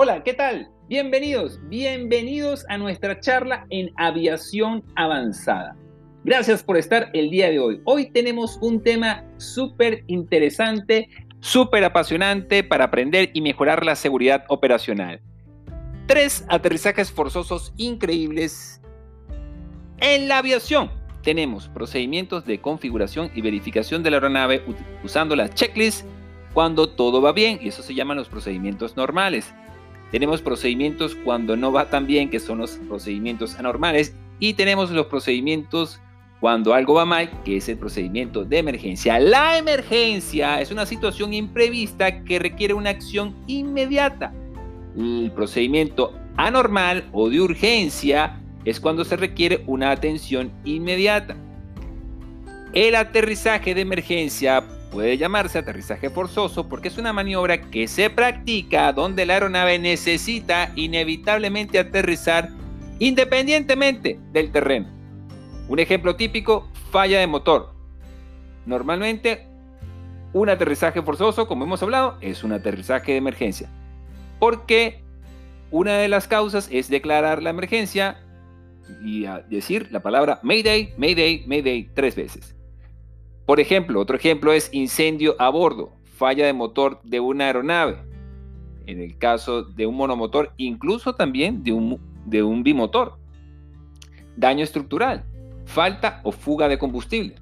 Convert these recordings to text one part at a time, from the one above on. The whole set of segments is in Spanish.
Hola, ¿qué tal? Bienvenidos, bienvenidos a nuestra charla en aviación avanzada. Gracias por estar el día de hoy. Hoy tenemos un tema súper interesante, súper apasionante para aprender y mejorar la seguridad operacional. Tres aterrizajes forzosos increíbles en la aviación. Tenemos procedimientos de configuración y verificación de la aeronave usando la checklist cuando todo va bien y eso se llaman los procedimientos normales. Tenemos procedimientos cuando no va tan bien, que son los procedimientos anormales, y tenemos los procedimientos cuando algo va mal, que es el procedimiento de emergencia. La emergencia es una situación imprevista que requiere una acción inmediata. El procedimiento anormal o de urgencia es cuando se requiere una atención inmediata. El aterrizaje de emergencia puede llamarse aterrizaje forzoso porque es una maniobra que se practica donde la aeronave necesita inevitablemente aterrizar independientemente del terreno. Un ejemplo típico, falla de motor. Normalmente, un aterrizaje forzoso, como hemos hablado, es un aterrizaje de emergencia. Porque una de las causas es declarar la emergencia y decir la palabra Mayday, Mayday, Mayday tres veces. Por ejemplo, otro ejemplo es incendio a bordo, falla de motor de una aeronave. En el caso de un monomotor, incluso también de un, de un bimotor. Daño estructural, falta o fuga de combustible.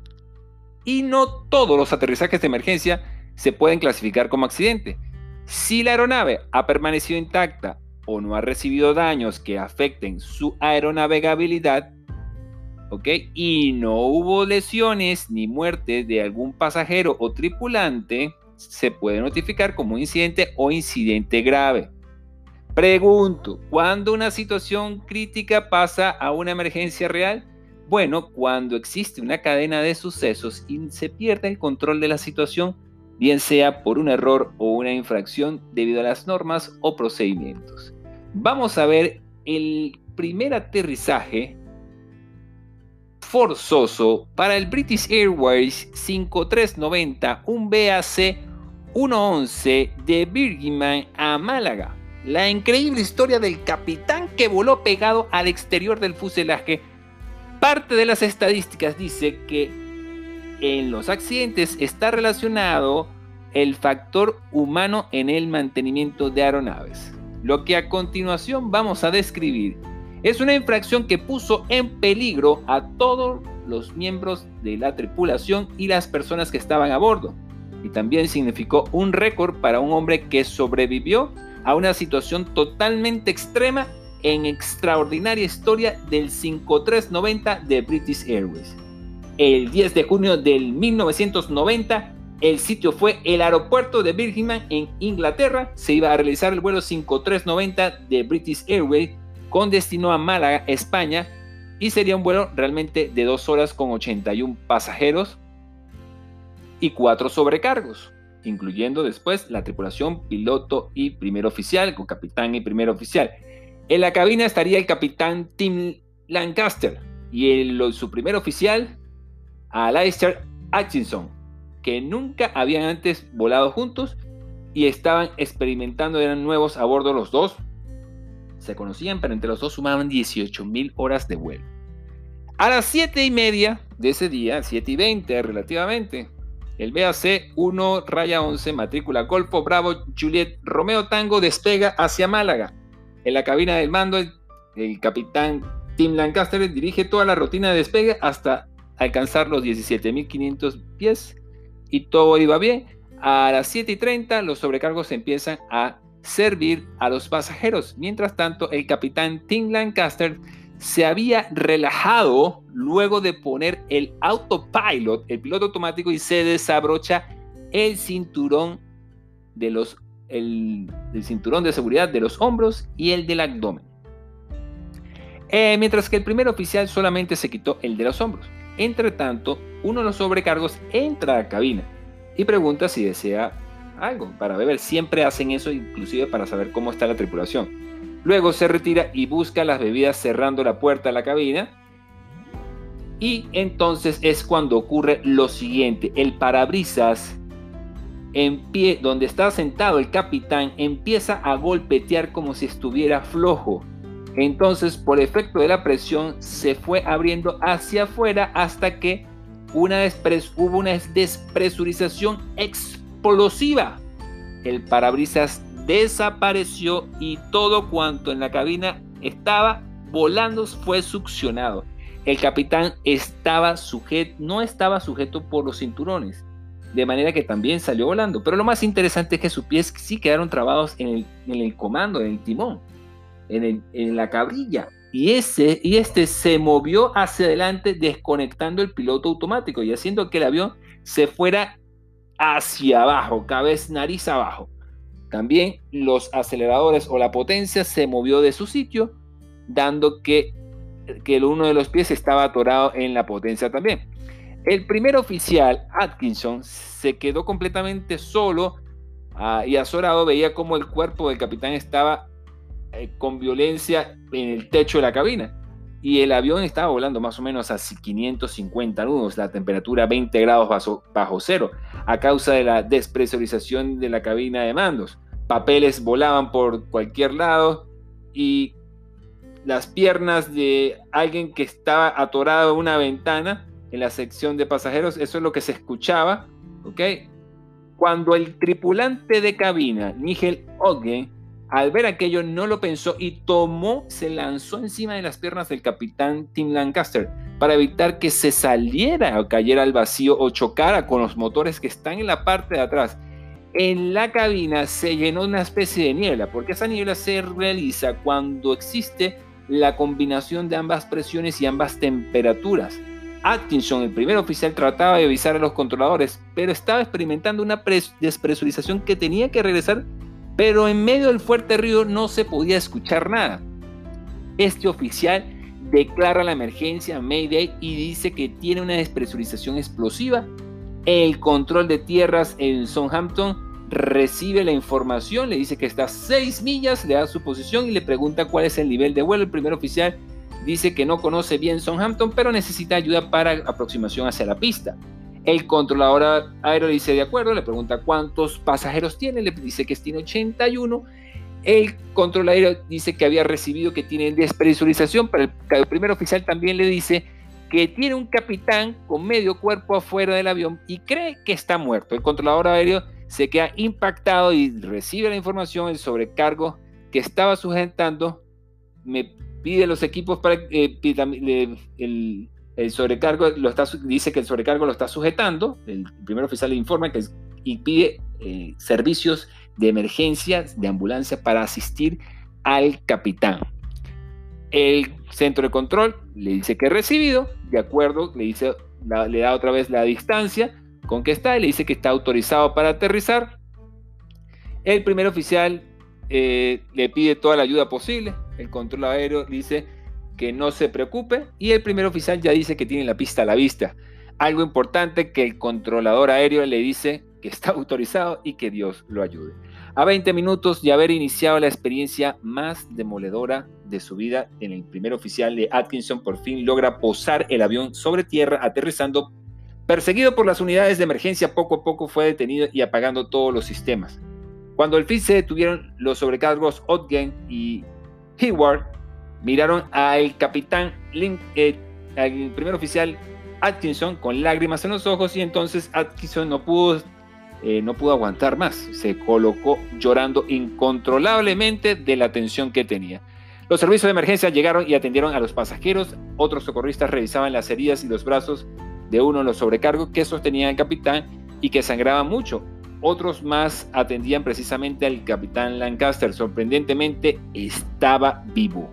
Y no todos los aterrizajes de emergencia se pueden clasificar como accidente. Si la aeronave ha permanecido intacta o no ha recibido daños que afecten su aeronavegabilidad, y no hubo lesiones ni muerte de algún pasajero o tripulante, se puede notificar como incidente o incidente grave. Pregunto, ¿cuándo una situación crítica pasa a una emergencia real? Bueno, cuando existe una cadena de sucesos y se pierde el control de la situación, bien sea por un error o una infracción debido a las normas o procedimientos. Vamos a ver el primer aterrizaje forzoso para el British Airways 5390, un BAC 111 de Birmingham a Málaga. La increíble historia del capitán que voló pegado al exterior del fuselaje. Parte de las estadísticas dice que en los accidentes está relacionado el factor humano en el mantenimiento de aeronaves. Lo que a continuación vamos a describir es una infracción que puso en peligro a todos los miembros de la tripulación y las personas que estaban a bordo. Y también significó un récord para un hombre que sobrevivió a una situación totalmente extrema en extraordinaria historia del 5390 de British Airways. El 10 de junio del 1990, el sitio fue el aeropuerto de Birmingham en Inglaterra. Se iba a realizar el vuelo 5390 de British Airways con destino a Málaga, España, y sería un vuelo realmente de dos horas con 81 pasajeros y cuatro sobrecargos, incluyendo después la tripulación, piloto y primer oficial, con capitán y primer oficial. En la cabina estaría el capitán Tim Lancaster y su primer oficial, Alastair Atkinson, que nunca habían antes volado juntos y estaban experimentando, eran nuevos a bordo los dos, se conocían, pero entre los dos sumaban 18.000 horas de vuelo. A las 7 y media de ese día, 7 y 20 relativamente, el BAC 1 raya 11, matrícula Golfo Bravo Juliet Romeo Tango despega hacia Málaga. En la cabina del mando, el, el capitán Tim Lancaster dirige toda la rutina de despegue hasta alcanzar los 17.500 pies y todo iba bien. A las 7 y 30 los sobrecargos empiezan a servir a los pasajeros. Mientras tanto, el capitán Tim Lancaster se había relajado luego de poner el autopilot, el piloto automático, y se desabrocha el cinturón de los el, cinturón de seguridad de los hombros y el del abdomen. Eh, mientras que el primer oficial solamente se quitó el de los hombros. Entre tanto, uno de los sobrecargos entra a la cabina y pregunta si desea algo para beber. Siempre hacen eso, inclusive para saber cómo está la tripulación. Luego se retira y busca las bebidas cerrando la puerta de la cabina. Y entonces es cuando ocurre lo siguiente. El parabrisas en pie, donde está sentado el capitán, empieza a golpetear como si estuviera flojo. Entonces, por efecto de la presión, se fue abriendo hacia afuera hasta que una hubo una despresurización explosiva. El parabrisas desapareció y todo cuanto en la cabina estaba volando fue succionado. El capitán estaba sujeto, no estaba sujeto por los cinturones, de manera que también salió volando. Pero lo más interesante es que sus pies sí quedaron trabados en el, comando, en el timón, en, la cabrilla. Y este se movió hacia adelante desconectando el piloto automático y haciendo que el avión se fuera hacia abajo, cabeza, nariz abajo. También los aceleradores o la potencia se movió de su sitio, dando que, que uno de los pies estaba atorado en la potencia también. El primer oficial, Atkinson, se quedó completamente solo ah, y azorado, veía como el cuerpo del capitán estaba eh, con violencia en el techo de la cabina. Y el avión estaba volando más o menos a 550 nudos, la temperatura 20 grados bajo, cero, a causa de la despresurización de la cabina de mandos. Papeles volaban por cualquier lado y las piernas de alguien que estaba atorado en una ventana en la sección de pasajeros, eso es lo que se escuchaba, ¿ok? Cuando el tripulante de cabina, Nigel Ogden, al ver aquello no lo pensó y tomó, se lanzó encima de las piernas del capitán Tim Lancaster para evitar que se saliera o cayera al vacío o chocara con los motores que están en la parte de atrás. En la cabina se llenó una especie de niebla, porque esa niebla se realiza cuando existe la combinación de ambas presiones y ambas temperaturas. Atkinson, el primer oficial, trataba de avisar a los controladores, pero estaba experimentando una despresurización que tenía que regresar pero en medio del fuerte río no se podía escuchar nada. Este oficial declara la emergencia Mayday y dice que tiene una despresurización explosiva. El control de tierras en Southampton recibe la información, le dice que está a 6 millas, le da su posición y le pregunta cuál es el nivel de vuelo. El primer oficial dice que no conoce bien Southampton, pero necesita ayuda para aproximación hacia la pista. El controlador aéreo dice de acuerdo, le pregunta cuántos pasajeros tiene, le dice que tiene 81. El controlador aéreo dice que había recibido que tiene despresurización, pero el, primer oficial también le dice que tiene un capitán con medio cuerpo afuera del avión y cree que está muerto. El controlador aéreo se queda impactado y recibe la información, el sobrecargo que estaba sujetando, me pide los equipos para eh, el, el sobrecargo lo está, dice que el sobrecargo lo está sujetando, el primer oficial le informa que, y pide eh, servicios de emergencia, de ambulancia para asistir al capitán. El centro de control le dice que ha recibido, de acuerdo, le, dice, le da otra vez la distancia con que está y le dice que está autorizado para aterrizar. El primer oficial eh, le pide toda la ayuda posible. El control aéreo dice que no se preocupe y el primer oficial ya dice que tiene la pista a la vista. Algo importante que el controlador aéreo le dice que está autorizado y que Dios lo ayude. A 20 minutos de haber iniciado la experiencia más demoledora de su vida, en el primer oficial de Atkinson por fin logra posar el avión sobre tierra aterrizando. Perseguido por las unidades de emergencia, poco a poco fue detenido y apagando todos los sistemas. Cuando al fin se detuvieron los sobrecargos Ogden y Hayward, miraron al capitán, eh, al primer oficial Atkinson con lágrimas en los ojos y entonces Atkinson no pudo, eh, no pudo aguantar más. Se colocó llorando incontrolablemente de la tensión que tenía. Los servicios de emergencia llegaron y atendieron a los pasajeros. Otros socorristas revisaban las heridas y los brazos de uno de los sobrecargos que sostenía el capitán y que sangraba mucho. Otros más atendían precisamente al capitán Lancaster. Sorprendentemente estaba vivo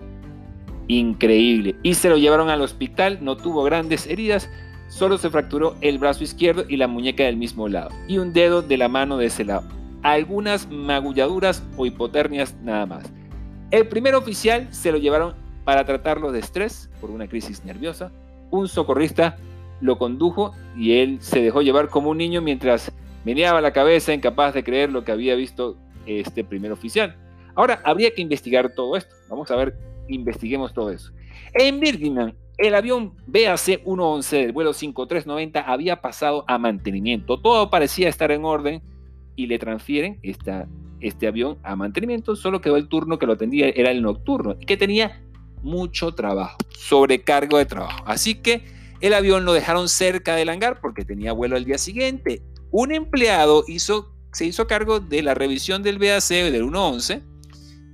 increíble. Y se lo llevaron al hospital, no tuvo grandes heridas, solo se fracturó el brazo izquierdo y la muñeca del mismo lado, y un dedo de la mano de ese lado. Algunas magulladuras o hipoternias nada más. El primer oficial se lo llevaron para tratarlo de estrés por una crisis nerviosa. Un socorrista lo condujo y él se dejó llevar como un niño mientras meneaba la cabeza, incapaz de creer lo que había visto este primer oficial. Ahora habría que investigar todo esto. Vamos a ver investiguemos todo eso. En Birmingham, el avión BAC-111 del vuelo 5390 había pasado a mantenimiento. Todo parecía estar en orden y le transfieren este avión a mantenimiento, solo quedó el turno que lo atendía, era el nocturno, y que tenía mucho trabajo, sobrecargo de trabajo. Así que el avión lo dejaron cerca del hangar porque tenía vuelo al día siguiente. Un empleado se hizo cargo de la revisión del BAC del 111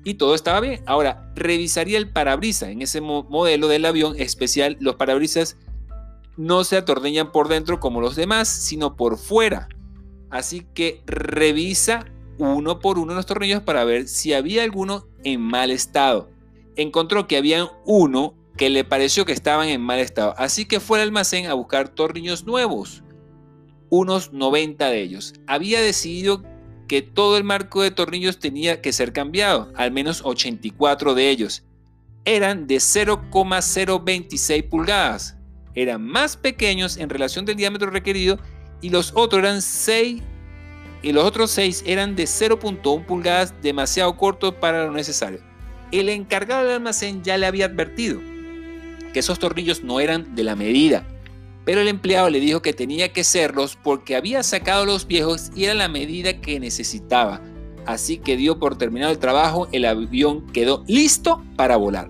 y todo estaba bien. Ahora, revisaría el parabrisas. En ese modelo del avión especial, los parabrisas no se atornillan por dentro como los demás, sino por fuera. Así que revisa uno por uno los tornillos para ver si había alguno en mal estado. Encontró que había uno que le pareció que estaban en mal estado, así que fue al almacén a buscar tornillos nuevos, unos 90 de ellos. Había decidido que todo el marco de tornillos tenía que ser cambiado, al menos 84 de ellos. Eran de 0,026 pulgadas. Eran más pequeños en relación del diámetro requerido y los otros eran 6 y los otros 6 eran de 0.1 pulgadas, demasiado cortos para lo necesario. El encargado del almacén ya le había advertido que esos tornillos no eran de la medida, pero el empleado le dijo que tenía que serlos porque había sacado los viejos y era la medida que necesitaba. Así que dio por terminado el trabajo, el avión quedó listo para volar.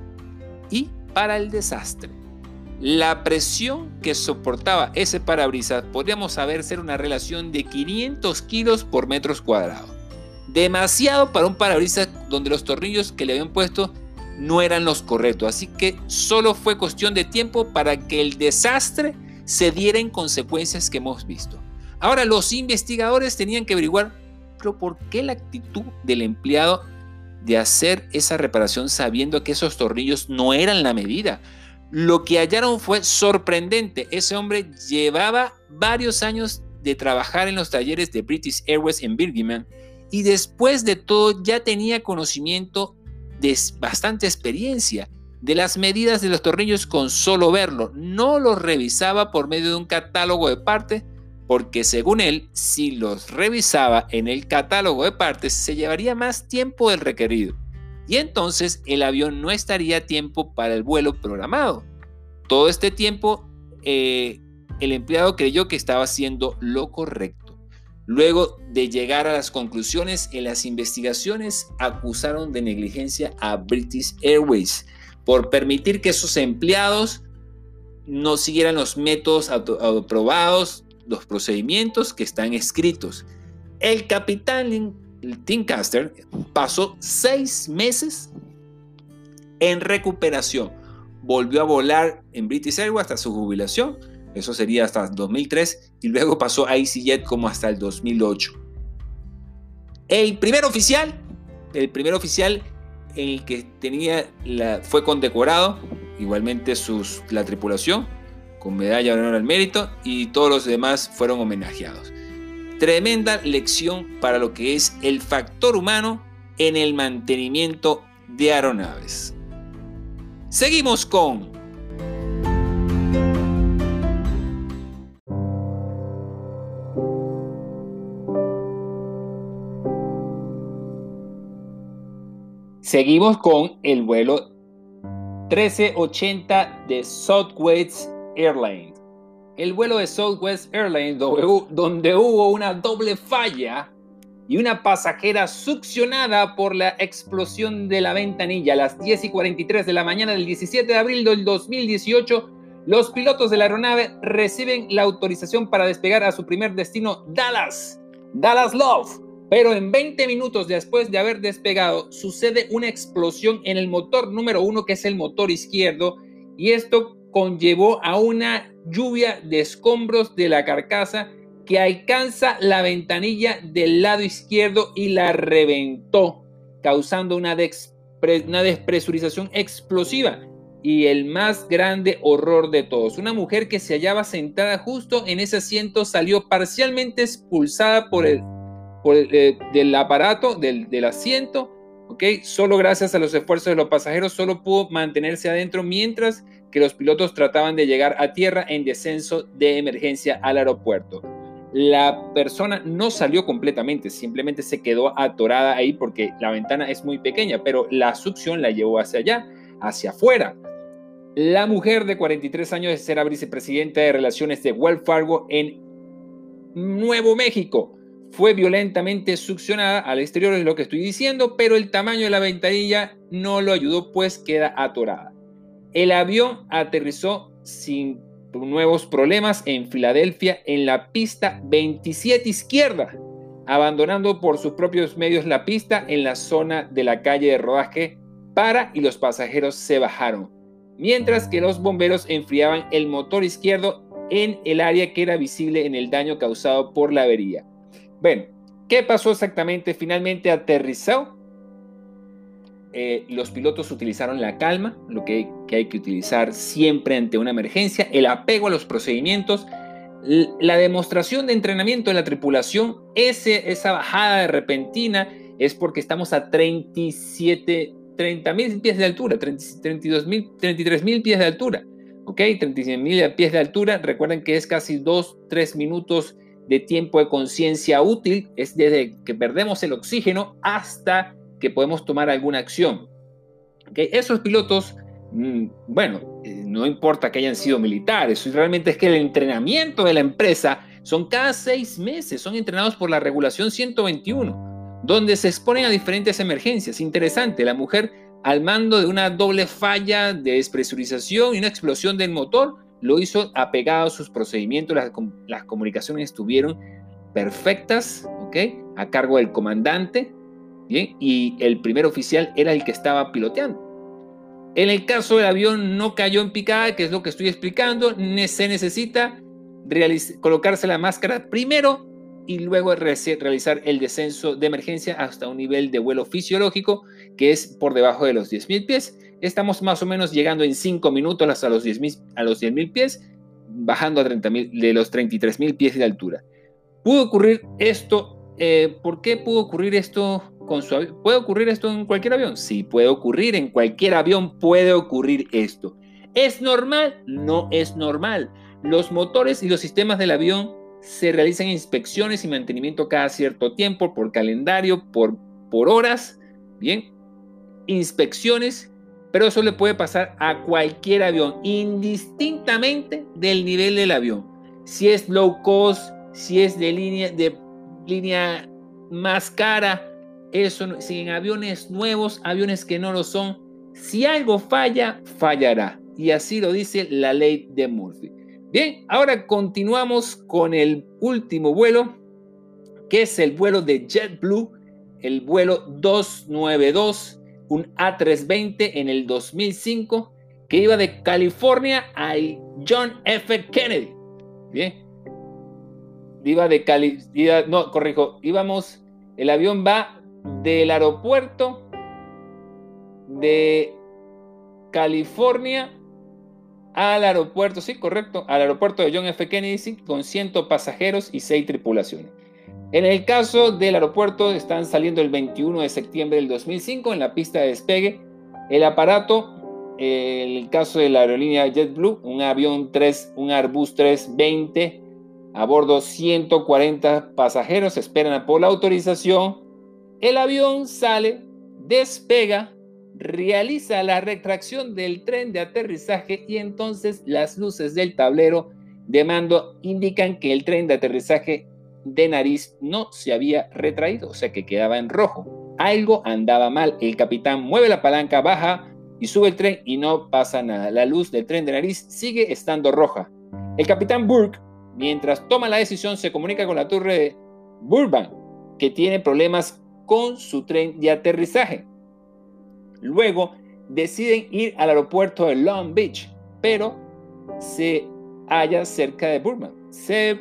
Y para el desastre. La presión que soportaba ese parabrisas podríamos saber ser una relación de 500 kilos por metros cuadrados. Demasiado para un parabrisas donde los tornillos que le habían puesto no eran los correctos. Así que solo fue cuestión de tiempo para que el desastre se diera en consecuencias que hemos visto. Ahora los investigadores tenían que averiguar, pero ¿por qué la actitud del empleado de hacer esa reparación sabiendo que esos tornillos no eran la medida? Lo que hallaron fue sorprendente. Ese hombre llevaba varios años de trabajar en los talleres de British Airways en Birmingham y después de todo ya tenía conocimiento de bastante experiencia de las medidas de los tornillos con solo verlo. No los revisaba por medio de un catálogo de partes porque según él, si los revisaba en el catálogo de partes se llevaría más tiempo del requerido y entonces el avión no estaría a tiempo para el vuelo programado. Todo este tiempo eh, el empleado creyó que estaba haciendo lo correcto. Luego de llegar a las conclusiones en las investigaciones, acusaron de negligencia a British Airways por permitir que sus empleados no siguieran los métodos aprobados, los procedimientos que están escritos. El capitán Tincaster pasó seis meses en recuperación. Volvió a volar en British Airways hasta su jubilación. Eso sería hasta 2003. Y luego pasó a EasyJet como hasta el 2008. El primer oficial, el primer oficial el que tenía fue condecorado, igualmente la tripulación, con medalla de honor al mérito, y todos los demás fueron homenajeados. Tremenda lección para lo que es el factor humano en el mantenimiento de aeronaves. Seguimos con... Seguimos con el vuelo 1380 de Southwest Airlines. El vuelo de Southwest Airlines, donde hubo una doble falla y una pasajera succionada por la explosión de la ventanilla. A las 10 y 43 de la mañana del 17 de abril del 2018, los pilotos de la aeronave reciben la autorización para despegar a su primer destino, Dallas, Dallas Love. Pero en 20 minutos después de haber despegado, sucede una explosión en el motor número uno, que es el motor izquierdo, y esto conllevó a una lluvia de escombros de la carcasa que alcanza la ventanilla del lado izquierdo y la reventó, causando una, una despresurización explosiva y el más grande horror de todos. Una mujer que se hallaba sentada justo en ese asiento salió parcialmente expulsada por el, eh, del aparato, del, asiento, ¿ok? Solo gracias a los esfuerzos de los pasajeros, solo pudo mantenerse adentro mientras que los pilotos trataban de llegar a tierra en descenso de emergencia al aeropuerto. La persona no salió completamente, simplemente se quedó atorada ahí porque la ventana es muy pequeña, pero la succión la llevó hacia allá, hacia afuera. La mujer de 43 años era vicepresidenta de relaciones de Wells Fargo en Nuevo México. Fue violentamente succionada al exterior, es lo que estoy diciendo, pero el tamaño de la ventanilla no lo ayudó, pues queda atorada. El avión aterrizó sin nuevos problemas en Filadelfia en la pista 27 izquierda, abandonando por sus propios medios la pista en la zona de la calle de rodaje para y los pasajeros se bajaron, mientras que los bomberos enfriaban el motor izquierdo en el área que era visible en el daño causado por la avería. Bueno, ¿qué pasó exactamente? Finalmente aterrizó. Eh, los pilotos utilizaron la calma, lo que, hay que utilizar siempre ante una emergencia, el apego a los procedimientos, la demostración de entrenamiento de la tripulación, ese, esa bajada de repentina es porque estamos a 37, 30 mil pies de altura, 32 mil, 33 mil pies de altura, ¿ok? 36 mil pies de altura, recuerden que es casi 2, 3 minutos de tiempo de conciencia útil es desde que perdemos el oxígeno hasta que podemos tomar alguna acción. ¿Okay? Esos pilotos, mm, bueno, eh, no importa que hayan sido militares, realmente es que el entrenamiento de la empresa son cada seis meses, son entrenados por la regulación 121, donde se exponen a diferentes emergencias. Interesante, la mujer al mando de una doble falla de despresurización y una explosión del motor lo hizo apegado a sus procedimientos, las, comunicaciones estuvieron perfectas, ¿ok? A cargo del comandante, ¿bien? Y el primer oficial era el que estaba piloteando. En el caso del avión no cayó en picada, que es lo que estoy explicando, se necesita colocarse la máscara primero y luego realizar el descenso de emergencia hasta un nivel de vuelo fisiológico que es por debajo de los 10.000 pies Estamos más o menos llegando en 5 minutos hasta los 10.000 a los 10.000 pies, bajando a 30, de los 33.000 pies de altura. Pudo ocurrir esto, eh, ¿por qué pudo ocurrir esto con su avión? ¿Puede ocurrir esto en cualquier avión? Sí, puede ocurrir, en cualquier avión puede ocurrir esto. ¿Es normal? No es normal. Los motores y los sistemas del avión se realizan inspecciones y mantenimiento cada cierto tiempo, por calendario, por, por horas, ¿bien? Inspecciones pero eso le puede pasar a cualquier avión, indistintamente del nivel del avión. Si es low cost, si es de línea, de línea más cara, eso, si en aviones nuevos, aviones que no lo son, si algo falla, fallará. Y así lo dice la ley de Murphy. Bien, ahora continuamos con el último vuelo, que es el vuelo de JetBlue, el vuelo 292 un A320 en el 2005 que iba de California a John F. Kennedy. Bien. Iba de Cali, no, corrijo, íbamos, el avión va del aeropuerto de California al aeropuerto, sí, correcto, al aeropuerto de John F. Kennedy con 100 pasajeros y 6 tripulaciones. En el caso del aeropuerto, están saliendo el 21 de septiembre del 2005 en la pista de despegue. El aparato, en el caso de la aerolínea JetBlue, un avión 3, un Airbus 320, a bordo 140 pasajeros, esperan por la autorización. El avión sale, despega, realiza la retracción del tren de aterrizaje y entonces las luces del tablero de mando indican que el tren de aterrizaje de nariz no se había retraído, o sea que quedaba en rojo. Algo andaba mal. El capitán mueve la palanca, baja y sube el tren y no pasa nada. La luz del tren de nariz sigue estando roja. El capitán Burke, mientras toma la decisión, se comunica con la torre de Burbank, que tiene problemas con su tren de aterrizaje. Luego deciden ir al aeropuerto de Long Beach, pero se halla cerca de Burbank. Se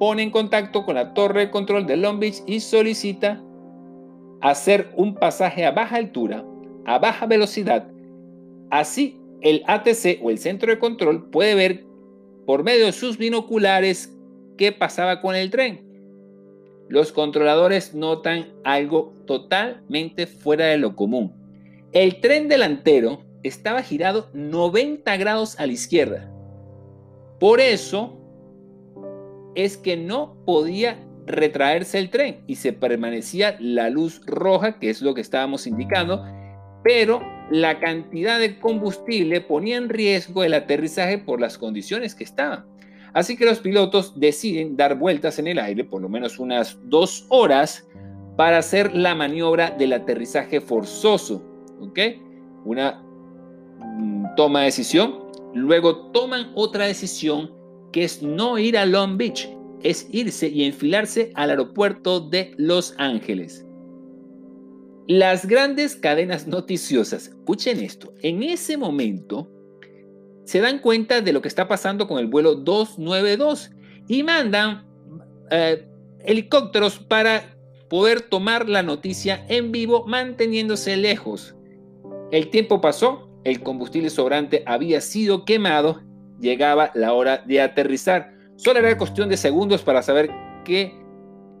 pone en contacto con la torre de control de Long Beach y solicita hacer un pasaje a baja altura, a baja velocidad. Así, el ATC o el centro de control puede ver por medio de sus binoculares qué pasaba con el tren. Los controladores notan algo totalmente fuera de lo común. El tren delantero estaba girado 90 grados a la izquierda. Por eso, es que no podía retraerse el tren y se permanecía la luz roja, que es lo que estábamos indicando, pero la cantidad de combustible ponía en riesgo el aterrizaje por las condiciones que estaban. Así que los pilotos deciden dar vueltas en el aire, por lo menos unas dos horas, para hacer la maniobra del aterrizaje forzoso. ¿Ok? Una mm, toma de decisión. Luego toman otra decisión que es no ir a Long Beach, es irse y enfilarse al aeropuerto de Los Ángeles. Las grandes cadenas noticiosas, escuchen esto, en ese momento se dan cuenta de lo que está pasando con el vuelo 292 y mandan eh, helicópteros para poder tomar la noticia en vivo manteniéndose lejos. El tiempo pasó, el combustible sobrante había sido quemado, llegaba la hora de aterrizar. Solo era cuestión de segundos para saber qué,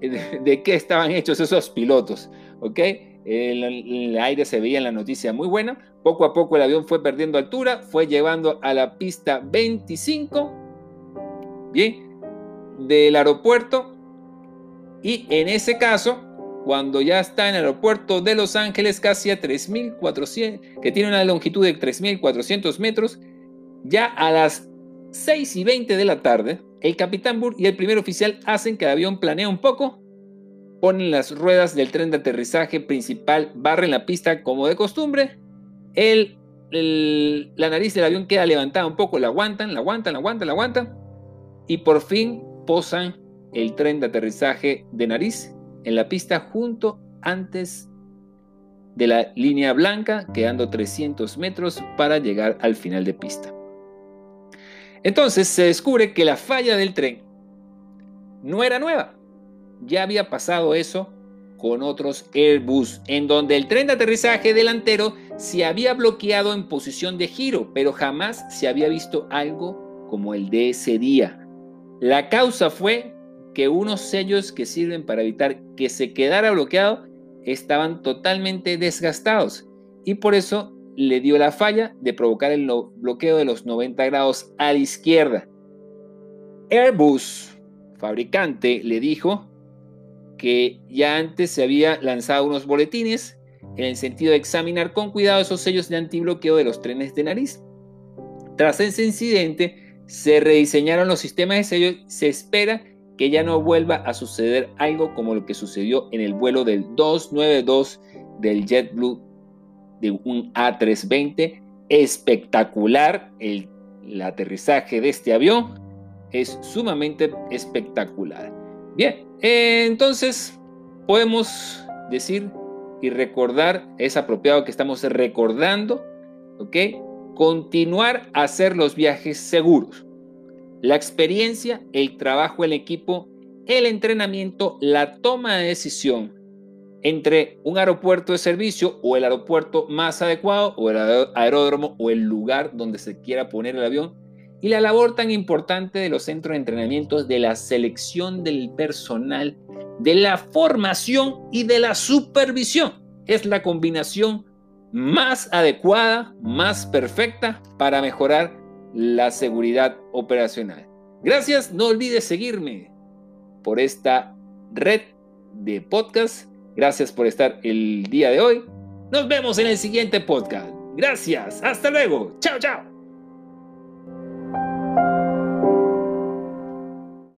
de, qué estaban hechos esos pilotos. ¿ok? El, aire se veía en la noticia muy buena. Poco a poco el avión fue perdiendo altura, fue llevando a la pista 25, bien, del aeropuerto. Y en ese caso, cuando ya está en el aeropuerto de Los Ángeles, casi a 3.400, que tiene una longitud de 3.400 metros, ya a las 6 y 20 de la tarde, el capitán Burr y el primer oficial hacen que el avión planee un poco, ponen las ruedas del tren de aterrizaje principal, barren la pista como de costumbre, el, la nariz del avión queda levantada un poco, la aguantan, la aguantan, la aguantan, la aguantan, y por fin posan el tren de aterrizaje de nariz en la pista junto antes de la línea blanca, quedando 300 metros para llegar al final de pista. Entonces se descubre que la falla del tren no era nueva. Ya había pasado eso con otros Airbus, en donde el tren de aterrizaje delantero se había bloqueado en posición de giro, pero jamás se había visto algo como el de ese día. La causa fue que unos sellos que sirven para evitar que se quedara bloqueado estaban totalmente desgastados y por eso le dio la falla de provocar el bloqueo de los 90 grados a la izquierda. Airbus, fabricante, le dijo que ya antes se había lanzado unos boletines en el sentido de examinar con cuidado esos sellos de antibloqueo de los trenes de nariz. Tras ese incidente, se rediseñaron los sistemas de sellos. Se espera que ya no vuelva a suceder algo como lo que sucedió en el vuelo del 292 del JetBlue de un A320. Espectacular el, aterrizaje de este avión. Es sumamente espectacular. Bien, entonces podemos decir y recordar, es apropiado que estamos recordando, ¿ok? Continuar a hacer los viajes seguros. La experiencia, el trabajo en equipo, el entrenamiento, la toma de decisión entre un aeropuerto de servicio o el aeropuerto más adecuado o el aeródromo o el lugar donde se quiera poner el avión y la labor tan importante de los centros de entrenamiento, de la selección del personal, de la formación y de la supervisión. Es la combinación más adecuada, más perfecta para mejorar la seguridad operacional. Gracias, no olvides seguirme por esta red de podcast Gracias por estar el día de hoy. Nos vemos en el siguiente podcast. Gracias. Hasta luego. Chao, chao.